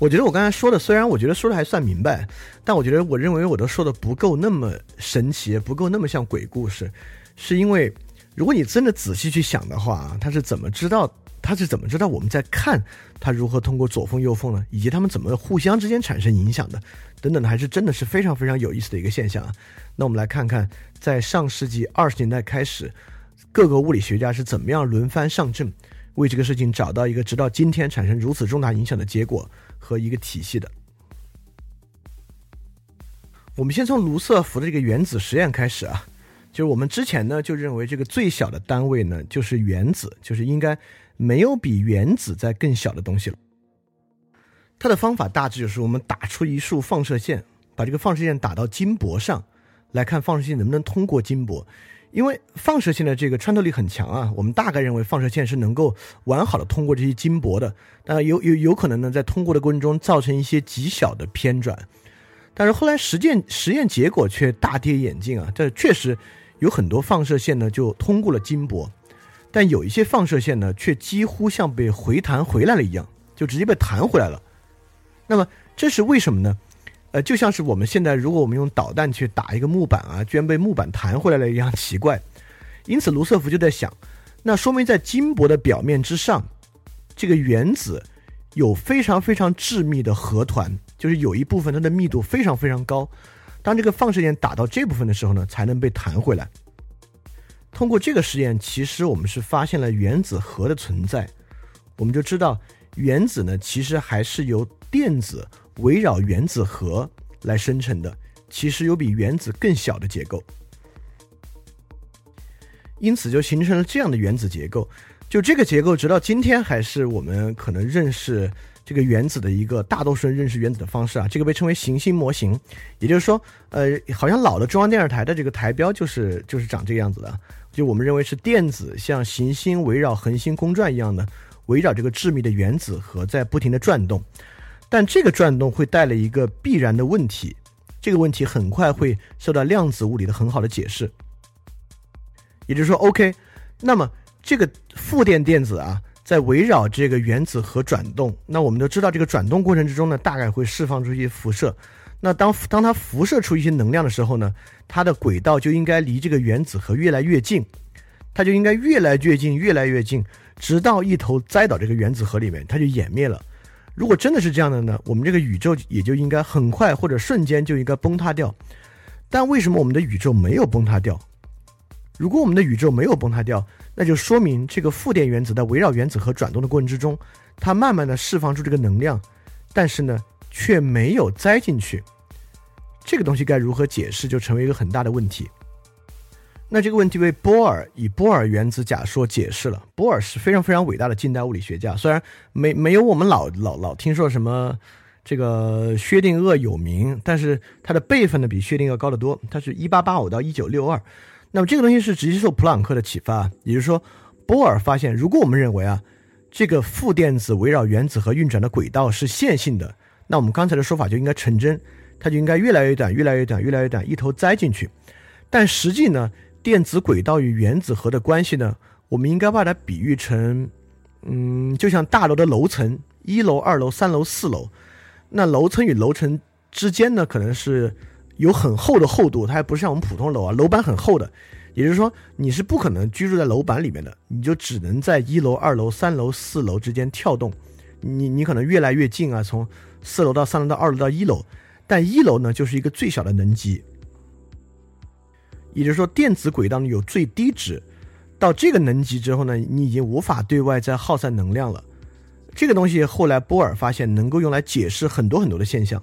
我觉得我刚才说的，虽然我觉得说的还算明白，但我觉得我认为我都说的不够那么神奇，不够那么像鬼故事，是因为如果你真的仔细去想的话，他是怎么知道他是怎么知道我们在看他如何通过左缝右缝呢？以及他们怎么互相之间产生影响的，等等的，还是真的是非常非常有意思的一个现象啊。那我们来看看，在上世纪二十年代开始，各个物理学家是怎么样轮番上阵，为这个事情找到一个直到今天产生如此重大影响的结果。和一个体系的。我们先从卢瑟福的这个原子实验开始啊，就是我们之前呢就认为这个最小的单位呢就是原子，就是应该没有比原子在更小的东西了。它的方法大致就是我们打出一束放射线，把这个放射线打到金箔上，来看放射线能不能通过金箔。因为放射线的这个穿透力很强啊，我们大概认为放射线是能够完好的通过这些金箔的，但有有有可能呢，在通过的过程中造成一些极小的偏转，但是后来实践实验结果却大跌眼镜啊，这确实有很多放射线呢就通过了金箔，但有一些放射线呢却几乎像被回弹回来了一样，就直接被弹回来了。那么这是为什么呢？呃，就像是我们现在，如果我们用导弹去打一个木板啊，居然被木板弹回来了一样奇怪。因此，卢瑟福就在想，那说明在金箔的表面之上，这个原子有非常非常致密的核团，就是有一部分它的密度非常非常高。当这个放射线打到这部分的时候呢，才能被弹回来。通过这个实验，其实我们是发现了原子核的存在。我们就知道，原子呢，其实还是由电子。围绕原子核来生成的，其实有比原子更小的结构，因此就形成了这样的原子结构。就这个结构，直到今天还是我们可能认识这个原子的一个大多数人认识原子的方式啊。这个被称为行星模型，也就是说，呃，好像老的中央电视台的这个台标就是就是长这个样子的。就我们认为是电子像行星围绕恒星公转一样的，围绕这个致密的原子核在不停的转动。但这个转动会带来一个必然的问题，这个问题很快会受到量子物理的很好的解释。也就是说，OK，那么这个负电电子啊，在围绕这个原子核转动，那我们都知道，这个转动过程之中呢，大概会释放出一些辐射。那当当它辐射出一些能量的时候呢，它的轨道就应该离这个原子核越来越近，它就应该越来越近，越来越近，直到一头栽到这个原子核里面，它就湮灭了。如果真的是这样的呢？我们这个宇宙也就应该很快或者瞬间就应该崩塌掉。但为什么我们的宇宙没有崩塌掉？如果我们的宇宙没有崩塌掉，那就说明这个负电原子在围绕原子核转动的过程之中，它慢慢的释放出这个能量，但是呢却没有栽进去。这个东西该如何解释，就成为一个很大的问题。那这个问题被波尔以波尔原子假说解释了。波尔是非常非常伟大的近代物理学家，虽然没没有我们老老老听说什么这个薛定谔有名，但是他的辈分呢比薛定谔高得多。他是一八八五到一九六二。那么这个东西是直接受普朗克的启发，也就是说，波尔发现，如果我们认为啊这个负电子围绕原子核运转的轨道是线性的，那我们刚才的说法就应该成真，它就应该越来越短，越来越短，越来越短，一头栽进去。但实际呢？电子轨道与原子核的关系呢？我们应该把它比喻成，嗯，就像大楼的楼层，一楼、二楼、三楼、四楼。那楼层与楼层之间呢，可能是有很厚的厚度，它还不是像我们普通楼啊，楼板很厚的。也就是说，你是不可能居住在楼板里面的，你就只能在一楼、二楼、三楼、四楼之间跳动。你你可能越来越近啊，从四楼到三楼到二楼到一楼，但一楼呢，就是一个最小的能级。也就是说，电子轨道呢有最低值，到这个能级之后呢，你已经无法对外再耗散能量了。这个东西后来波尔发现能够用来解释很多很多的现象，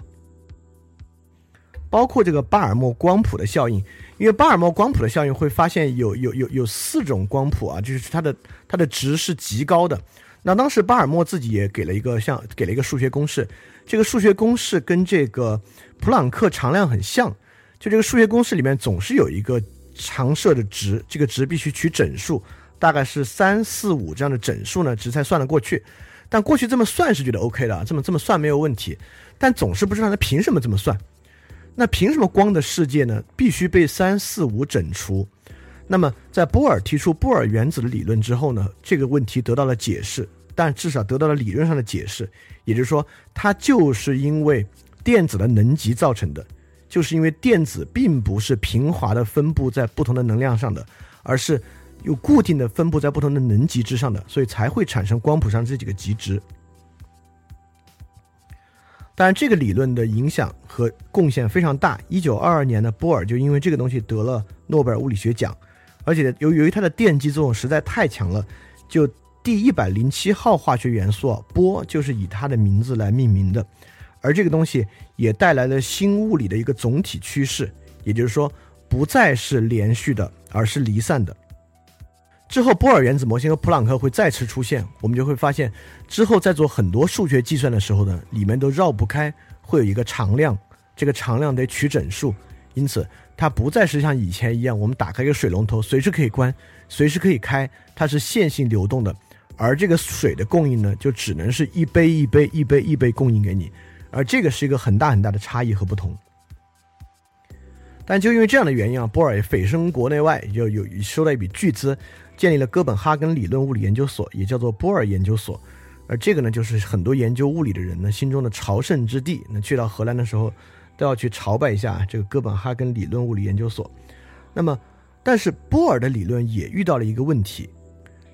包括这个巴尔默光谱的效应。因为巴尔默光谱的效应会发现有有有有四种光谱啊，就是它的它的值是极高的。那当时巴尔默自己也给了一个像给了一个数学公式，这个数学公式跟这个普朗克常量很像。就这个数学公式里面总是有一个常设的值，这个值必须取整数，大概是三四五这样的整数呢，值才算得过去。但过去这么算是觉得 OK 的，这么这么算没有问题。但总是不知道它凭什么这么算。那凭什么光的世界呢必须被三四五整除？那么在波尔提出波尔原子的理论之后呢，这个问题得到了解释。但至少得到了理论上的解释，也就是说，它就是因为电子的能级造成的，就是因为电子并不是平滑的分布在不同的能量上的，而是有固定的分布在不同的能级之上的，所以才会产生光谱上这几个极值。当然，这个理论的影响和贡献非常大。一九二二年呢，波尔就因为这个东西得了诺贝尔物理学奖，而且由由于它的电击作用实在太强了，就第一百零七号化学元素波就是以它的名字来命名的。而这个东西也带来了新物理的一个总体趋势，也就是说，不再是连续的，而是离散的。之后，波尔原子模型和普朗克会再次出现，我们就会发现，之后在做很多数学计算的时候呢，里面都绕不开会有一个常量，这个常量得取整数，因此它不再是像以前一样，我们打开一个水龙头随时可以关，随时可以开，它是线性流动的，而这个水的供应呢，就只能是一杯一杯一杯一杯供应给你，而这个是一个很大很大的差异和不同。但就因为这样的原因啊，波尔也蜚声国内外，就有收到一笔巨资。建立了哥本哈根理论物理研究所，也叫做波尔研究所，而这个呢，就是很多研究物理的人呢心中的朝圣之地。那去到荷兰的时候，都要去朝拜一下这个哥本哈根理论物理研究所。那么，但是波尔的理论也遇到了一个问题，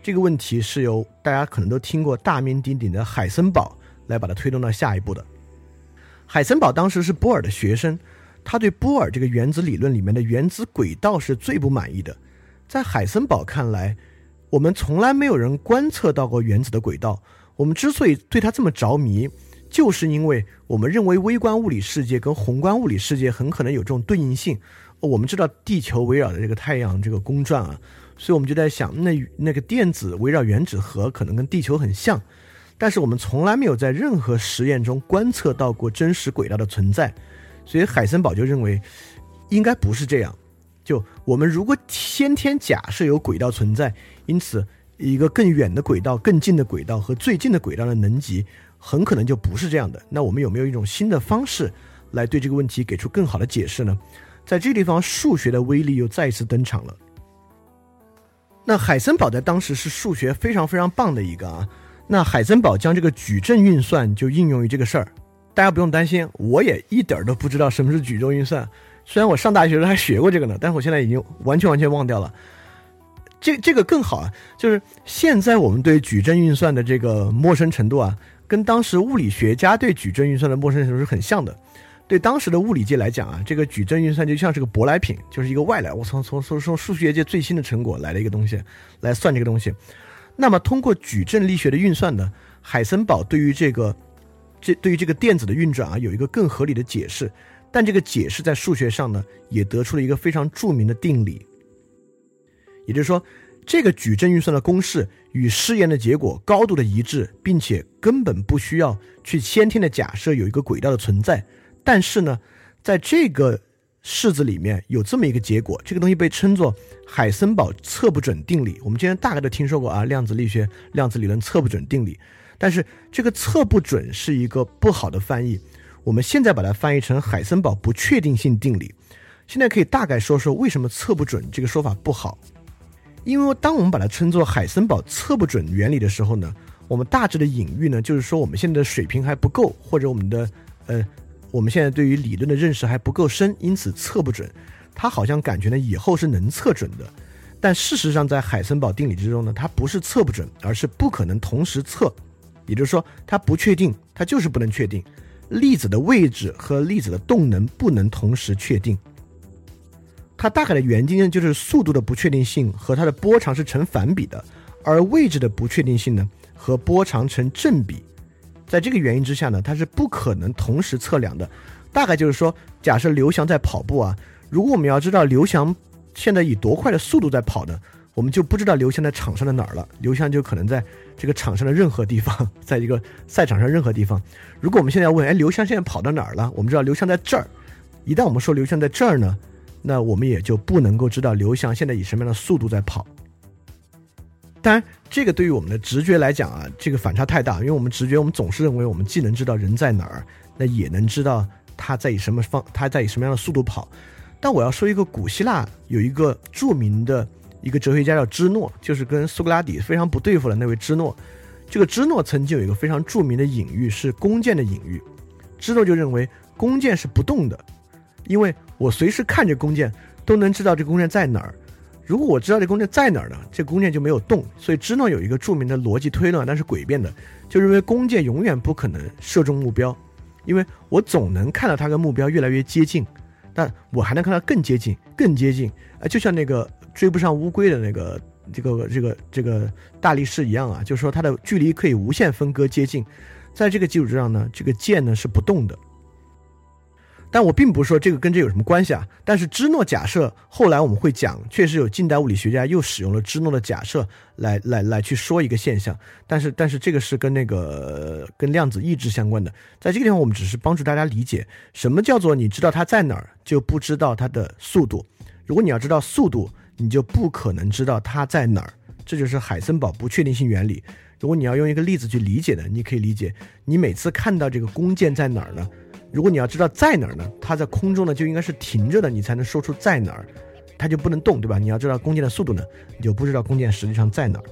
这个问题是由大家可能都听过大名鼎鼎的海森堡来把它推动到下一步的。海森堡当时是波尔的学生，他对波尔这个原子理论里面的原子轨道是最不满意的。在海森堡看来，我们从来没有人观测到过原子的轨道。我们之所以对它这么着迷，就是因为我们认为微观物理世界跟宏观物理世界很可能有这种对应性。我们知道地球围绕着这个太阳这个公转啊，所以我们就在想，那那个电子围绕原子核可能跟地球很像，但是我们从来没有在任何实验中观测到过真实轨道的存在。所以海森堡就认为，应该不是这样。就我们如果先天假设有轨道存在，因此一个更远的轨道、更近的轨道和最近的轨道的能级很可能就不是这样的。那我们有没有一种新的方式来对这个问题给出更好的解释呢？在这地方，数学的威力又再一次登场了。那海森堡在当时是数学非常非常棒的一个啊。那海森堡将这个矩阵运算就应用于这个事儿，大家不用担心，我也一点儿都不知道什么是矩阵运算。虽然我上大学时还学过这个呢，但是我现在已经完全完全忘掉了。这这个更好啊，就是现在我们对矩阵运算的这个陌生程度啊，跟当时物理学家对矩阵运算的陌生程度是很像的。对当时的物理界来讲啊，这个矩阵运算就像是个舶来品，就是一个外来，我从从从从数学界最新的成果来了一个东西来算这个东西。那么通过矩阵力学的运算呢，海森堡对于这个这对于这个电子的运转啊，有一个更合理的解释。但这个解释在数学上呢，也得出了一个非常著名的定理，也就是说，这个矩阵运算的公式与试验的结果高度的一致，并且根本不需要去先天的假设有一个轨道的存在。但是呢，在这个式子里面有这么一个结果，这个东西被称作海森堡测不准定理。我们今天大概都听说过啊，量子力学、量子理论测不准定理。但是这个测不准是一个不好的翻译。我们现在把它翻译成海森堡不确定性定理。现在可以大概说说为什么测不准这个说法不好。因为当我们把它称作海森堡测不准原理的时候呢，我们大致的隐喻呢，就是说我们现在的水平还不够，或者我们的呃，我们现在对于理论的认识还不够深，因此测不准。他好像感觉呢以后是能测准的，但事实上在海森堡定理之中呢，它不是测不准，而是不可能同时测。也就是说，它不确定，它就是不能确定。粒子的位置和粒子的动能不能同时确定。它大概的原因呢，就是速度的不确定性和它的波长是成反比的，而位置的不确定性呢和波长成正比。在这个原因之下呢，它是不可能同时测量的。大概就是说，假设刘翔在跑步啊，如果我们要知道刘翔现在以多快的速度在跑呢？我们就不知道刘翔在场上的哪儿了，刘翔就可能在这个场上的任何地方，在一个赛场上任何地方。如果我们现在问，哎，刘翔现在跑到哪儿了？我们知道刘翔在这儿。一旦我们说刘翔在这儿呢，那我们也就不能够知道刘翔现在以什么样的速度在跑。当然，这个对于我们的直觉来讲啊，这个反差太大，因为我们直觉，我们总是认为我们既能知道人在哪儿，那也能知道他在以什么方，他在以什么样的速度跑。但我要说一个古希腊有一个著名的。一个哲学家叫芝诺，就是跟苏格拉底非常不对付的那位芝诺。这个芝诺曾经有一个非常著名的隐喻，是弓箭的隐喻。芝诺就认为弓箭是不动的，因为我随时看着弓箭都能知道这弓箭在哪儿。如果我知道这弓箭在哪儿呢，这弓箭就没有动。所以芝诺有一个著名的逻辑推论，但是诡辩的，就认为弓箭永远不可能射中目标，因为我总能看到它跟目标越来越接近，但我还能看到更接近、更接近。啊，就像那个追不上乌龟的那个。这个这个这个大力士一样啊，就是说它的距离可以无限分割接近，在这个基础之上呢，这个箭呢是不动的。但我并不是说这个跟这有什么关系啊。但是芝诺假设后来我们会讲，确实有近代物理学家又使用了芝诺的假设来来来去说一个现象。但是但是这个是跟那个跟量子意志相关的。在这个地方，我们只是帮助大家理解什么叫做你知道它在哪儿就不知道它的速度。如果你要知道速度。你就不可能知道它在哪儿，这就是海森堡不确定性原理。如果你要用一个例子去理解的，你可以理解，你每次看到这个弓箭在哪儿呢？如果你要知道在哪儿呢，它在空中呢就应该是停着的，你才能说出在哪儿，它就不能动，对吧？你要知道弓箭的速度呢，你就不知道弓箭实际上在哪儿。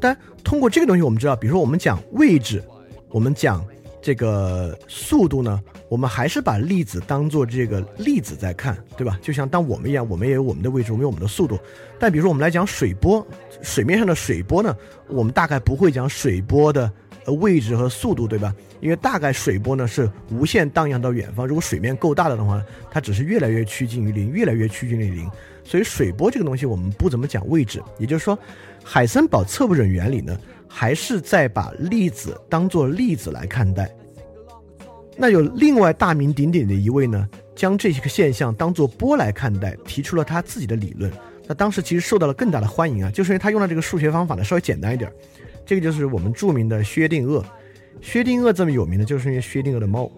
但通过这个东西，我们知道，比如说我们讲位置，我们讲。这个速度呢，我们还是把粒子当做这个粒子在看，对吧？就像当我们一样，我们也有我们的位置，我们有我们的速度。但比如说我们来讲水波，水面上的水波呢，我们大概不会讲水波的位置和速度，对吧？因为大概水波呢是无限荡漾到远方，如果水面够大的话，它只是越来越趋近于零，越来越趋近于零。所以水波这个东西我们不怎么讲位置，也就是说，海森堡测不准原理呢。还是在把粒子当做粒子来看待。那有另外大名鼎鼎的一位呢，将这些个现象当做波来看待，提出了他自己的理论。那当时其实受到了更大的欢迎啊，就是因为他用的这个数学方法呢稍微简单一点儿。这个就是我们著名的薛定谔。薛定谔这么有名的，就是因为薛定谔的猫。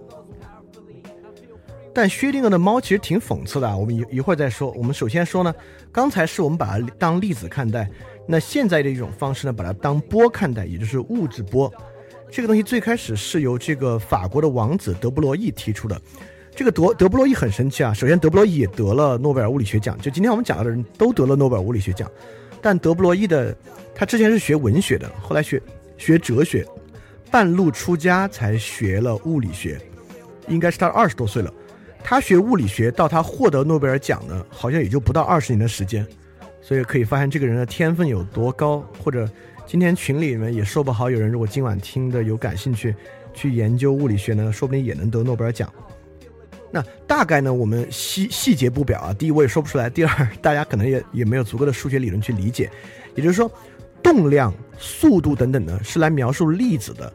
但薛定谔的猫其实挺讽刺的啊，我们一一会儿再说。我们首先说呢，刚才是我们把它当粒子看待。那现在的一种方式呢，把它当波看待，也就是物质波。这个东西最开始是由这个法国的王子德布罗意提出的。这个德德布罗意很神奇啊，首先德布罗意也得了诺贝尔物理学奖，就今天我们讲到的人都得了诺贝尔物理学奖。但德布罗意的他之前是学文学的，后来学学哲学，半路出家才学了物理学，应该是他二十多岁了。他学物理学到他获得诺贝尔奖呢，好像也就不到二十年的时间。所以可以发现这个人的天分有多高，或者今天群里面也说不好，有人如果今晚听的有感兴趣，去研究物理学呢，说不定也能得诺贝尔奖。那大概呢，我们细细节不表啊。第一，我也说不出来；第二，大家可能也也没有足够的数学理论去理解。也就是说，动量、速度等等呢，是来描述粒子的；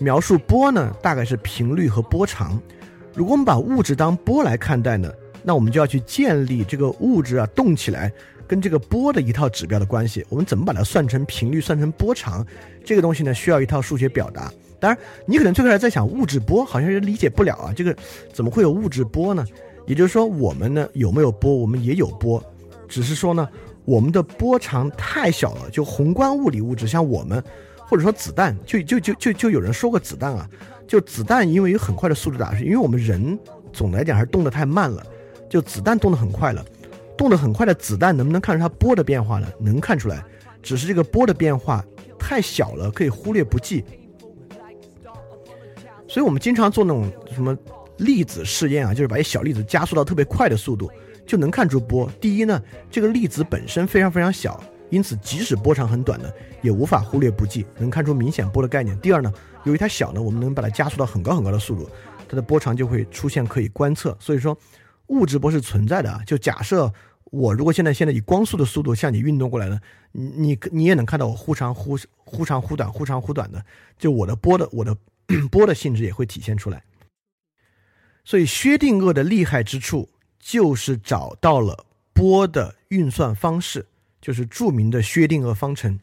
描述波呢，大概是频率和波长。如果我们把物质当波来看待呢，那我们就要去建立这个物质啊动起来。跟这个波的一套指标的关系，我们怎么把它算成频率，算成波长？这个东西呢，需要一套数学表达。当然，你可能最开始在想物质波，好像是理解不了啊，这个怎么会有物质波呢？也就是说，我们呢有没有波？我们也有波，只是说呢，我们的波长太小了。就宏观物理物质，像我们，或者说子弹，就就就就就有人说过子弹啊，就子弹因为有很快的速度打是，因为我们人总来讲还是动得太慢了，就子弹动得很快了。动得很快的子弹能不能看出它波的变化呢？能看出来，只是这个波的变化太小了，可以忽略不计。所以我们经常做那种什么粒子试验啊，就是把一小粒子加速到特别快的速度，就能看出波。第一呢，这个粒子本身非常非常小，因此即使波长很短的，也无法忽略不计，能看出明显波的概念。第二呢，由于它小呢，我们能把它加速到很高很高的速度，它的波长就会出现可以观测。所以说。物质波是存在的啊，就假设我如果现在现在以光速的速度向你运动过来呢，你你你也能看到我忽长忽忽长忽短忽长忽短的，就我的波的我的 波的性质也会体现出来。所以薛定谔的厉害之处就是找到了波的运算方式，就是著名的薛定谔方程。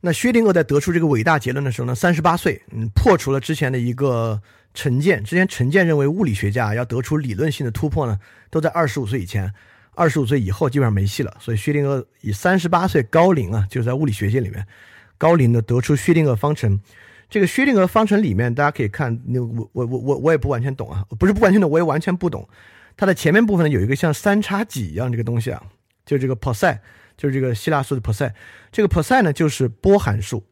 那薛定谔在得出这个伟大结论的时候呢，三十八岁，嗯，破除了之前的一个。成见之前，成见认为物理学家要得出理论性的突破呢，都在二十五岁以前，二十五岁以后基本上没戏了。所以薛定谔以三十八岁高龄啊，就是在物理学界里面高龄的得出薛定谔方程。这个薛定谔方程里面，大家可以看，那我我我我我也不完全懂啊，不是不完全懂，我也完全不懂。它的前面部分呢有一个像三叉戟一样这个东西啊，就这个 p o s e 就是这个希腊数的 percent。这个 percent 呢，就是波函数。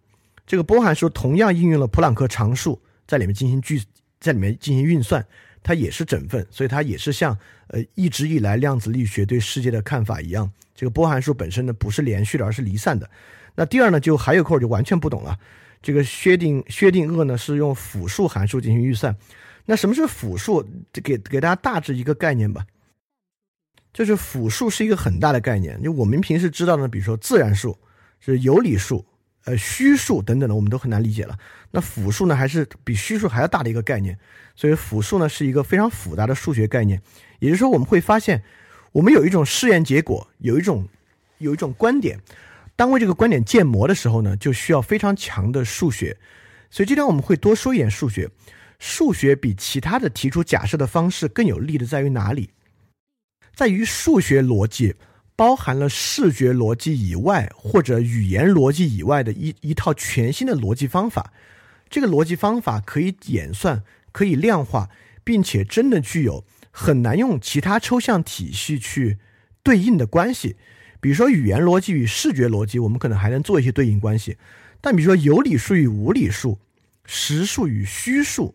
这个波函数同样应用了普朗克常数，在里面进行计，在里面进行运算，它也是整分，所以它也是像呃一直以来量子力学对世界的看法一样，这个波函数本身呢不是连续的，而是离散的。那第二呢，就还有块就完全不懂了。这个薛定薛定谔呢是用复数函数进行预算。那什么是复数？给给大家大致一个概念吧。就是复数是一个很大的概念，就我们平时知道的，比如说自然数、是有理数。呃，虚数等等的，我们都很难理解了。那复数呢，还是比虚数还要大的一个概念。所以复数呢，是一个非常复杂的数学概念。也就是说，我们会发现，我们有一种试验结果，有一种有一种观点，当为这个观点建模的时候呢，就需要非常强的数学。所以今天我们会多说一点数学。数学比其他的提出假设的方式更有利的在于哪里？在于数学逻辑。包含了视觉逻辑以外或者语言逻辑以外的一一套全新的逻辑方法，这个逻辑方法可以演算、可以量化，并且真的具有很难用其他抽象体系去对应的关系。比如说语言逻辑与视觉逻辑，我们可能还能做一些对应关系，但比如说有理数与无理数、实数与虚数、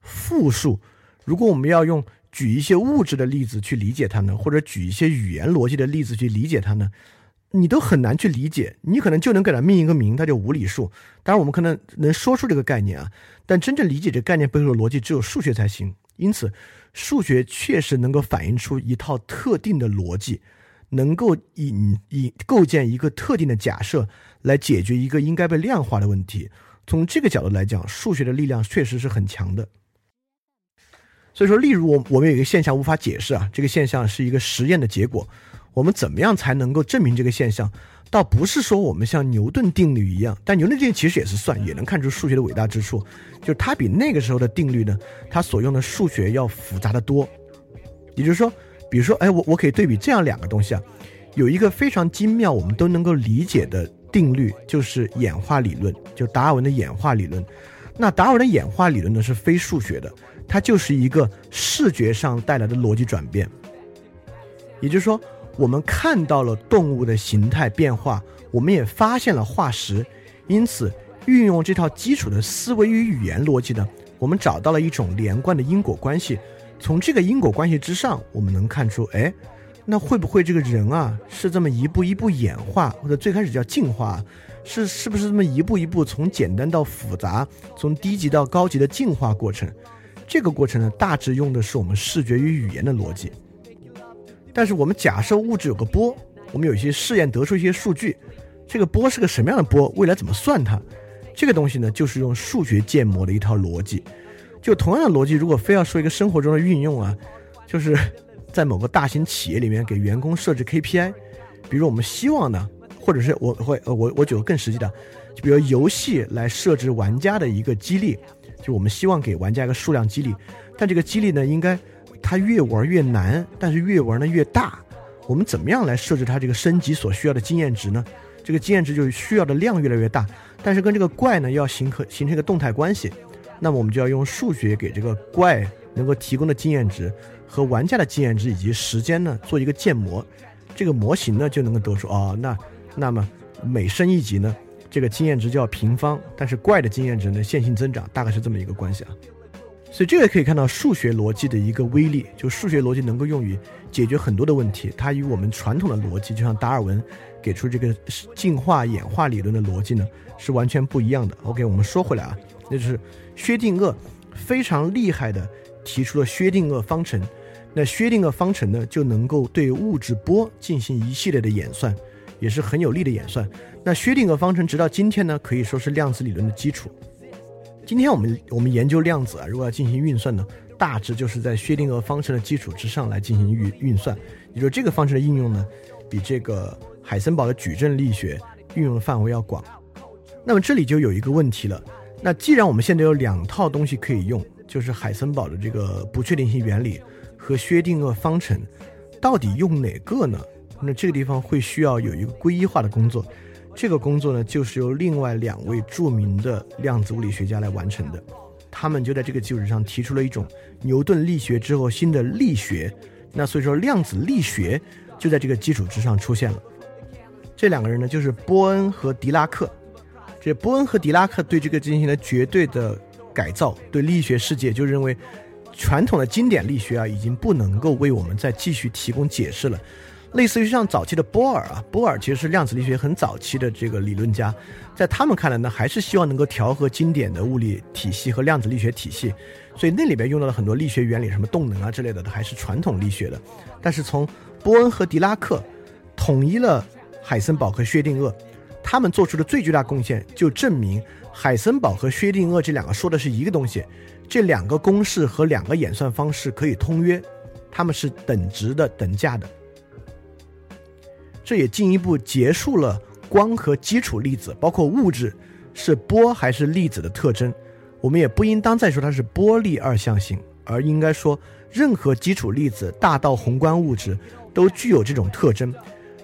复数，如果我们要用。举一些物质的例子去理解它呢，或者举一些语言逻辑的例子去理解它呢，你都很难去理解。你可能就能给它命一个名，它叫无理数。当然，我们可能能说出这个概念啊，但真正理解这概念背后的逻辑，只有数学才行。因此，数学确实能够反映出一套特定的逻辑，能够引引构建一个特定的假设来解决一个应该被量化的问题。从这个角度来讲，数学的力量确实是很强的。所以说，例如我我们有一个现象无法解释啊，这个现象是一个实验的结果，我们怎么样才能够证明这个现象？倒不是说我们像牛顿定律一样，但牛顿定律其实也是算，也能看出数学的伟大之处，就是它比那个时候的定律呢，它所用的数学要复杂的多。也就是说，比如说，哎，我我可以对比这样两个东西啊，有一个非常精妙，我们都能够理解的定律，就是演化理论，就达尔文的演化理论。那达尔文的演化理论呢，是非数学的。它就是一个视觉上带来的逻辑转变，也就是说，我们看到了动物的形态变化，我们也发现了化石，因此运用这套基础的思维与语言逻辑呢，我们找到了一种连贯的因果关系。从这个因果关系之上，我们能看出，哎，那会不会这个人啊，是这么一步一步演化，或者最开始叫进化，是是不是这么一步一步从简单到复杂，从低级到高级的进化过程？这个过程呢，大致用的是我们视觉与语言的逻辑。但是我们假设物质有个波，我们有一些试验得出一些数据，这个波是个什么样的波？未来怎么算它？这个东西呢，就是用数学建模的一套逻辑。就同样的逻辑，如果非要说一个生活中的运用啊，就是在某个大型企业里面给员工设置 KPI，比如我们希望呢，或者是我会呃我我举个更实际的，就比如游戏来设置玩家的一个激励。就我们希望给玩家一个数量激励，但这个激励呢，应该它越玩越难，但是越玩呢越大。我们怎么样来设置它这个升级所需要的经验值呢？这个经验值就需要的量越来越大，但是跟这个怪呢要形成形成一个动态关系，那么我们就要用数学给这个怪能够提供的经验值和玩家的经验值以及时间呢做一个建模，这个模型呢就能够得出哦，那那么每升一级呢？这个经验值就要平方，但是怪的经验值呢线性增长，大概是这么一个关系啊。所以这个可以看到数学逻辑的一个威力，就数学逻辑能够用于解决很多的问题。它与我们传统的逻辑，就像达尔文给出这个进化演化理论的逻辑呢，是完全不一样的。OK，我们说回来啊，那就是薛定谔非常厉害的提出了薛定谔方程。那薛定谔方程呢，就能够对物质波进行一系列的演算。也是很有力的演算。那薛定谔方程直到今天呢，可以说是量子理论的基础。今天我们我们研究量子啊，如果要进行运算呢，大致就是在薛定谔方程的基础之上来进行运运算。也就这个方程的应用呢，比这个海森堡的矩阵力学运用的范围要广。那么这里就有一个问题了。那既然我们现在有两套东西可以用，就是海森堡的这个不确定性原理和薛定谔方程，到底用哪个呢？那这个地方会需要有一个归一化的工作，这个工作呢，就是由另外两位著名的量子物理学家来完成的。他们就在这个基础上提出了一种牛顿力学之后新的力学。那所以说，量子力学就在这个基础之上出现了。这两个人呢，就是波恩和狄拉克。这波恩和狄拉克对这个进行了绝对的改造，对力学世界就认为传统的经典力学啊，已经不能够为我们再继续提供解释了。类似于像早期的波尔啊，波尔其实是量子力学很早期的这个理论家，在他们看来呢，还是希望能够调和经典的物理体系和量子力学体系，所以那里边用到了很多力学原理，什么动能啊之类的，还是传统力学的。但是从波恩和狄拉克统一了海森堡和薛定谔，他们做出的最巨大贡献，就证明海森堡和薛定谔这两个说的是一个东西，这两个公式和两个演算方式可以通约，它们是等值的、等价的。这也进一步结束了光和基础粒子，包括物质，是波还是粒子的特征。我们也不应当再说它是波粒二象性，而应该说任何基础粒子，大到宏观物质，都具有这种特征。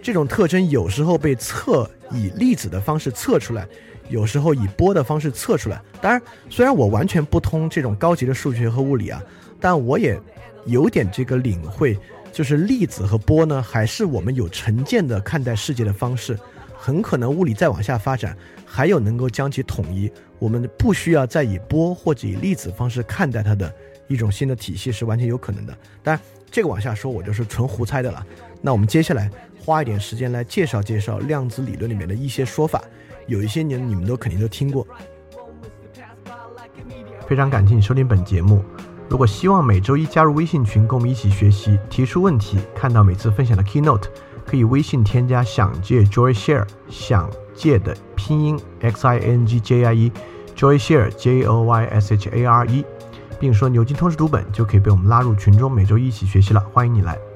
这种特征有时候被测以粒子的方式测出来，有时候以波的方式测出来。当然，虽然我完全不通这种高级的数学和物理啊，但我也有点这个领会。就是粒子和波呢，还是我们有成见的看待世界的方式，很可能物理再往下发展，还有能够将其统一，我们不需要再以波或者以粒子方式看待它的一种新的体系是完全有可能的。当然，这个往下说我就是纯胡猜的了。那我们接下来花一点时间来介绍介绍量子理论里面的一些说法，有一些年你们都肯定都听过。非常感谢你收听本节目。如果希望每周一加入微信群，跟我们一起学习、提出问题、看到每次分享的 keynote，可以微信添加“想借 Joy Share”，想借的拼音 x i n g j i e，Joy Share j o y s h a r e，并说牛津通识读本，就可以被我们拉入群中，每周一起学习了。欢迎你来。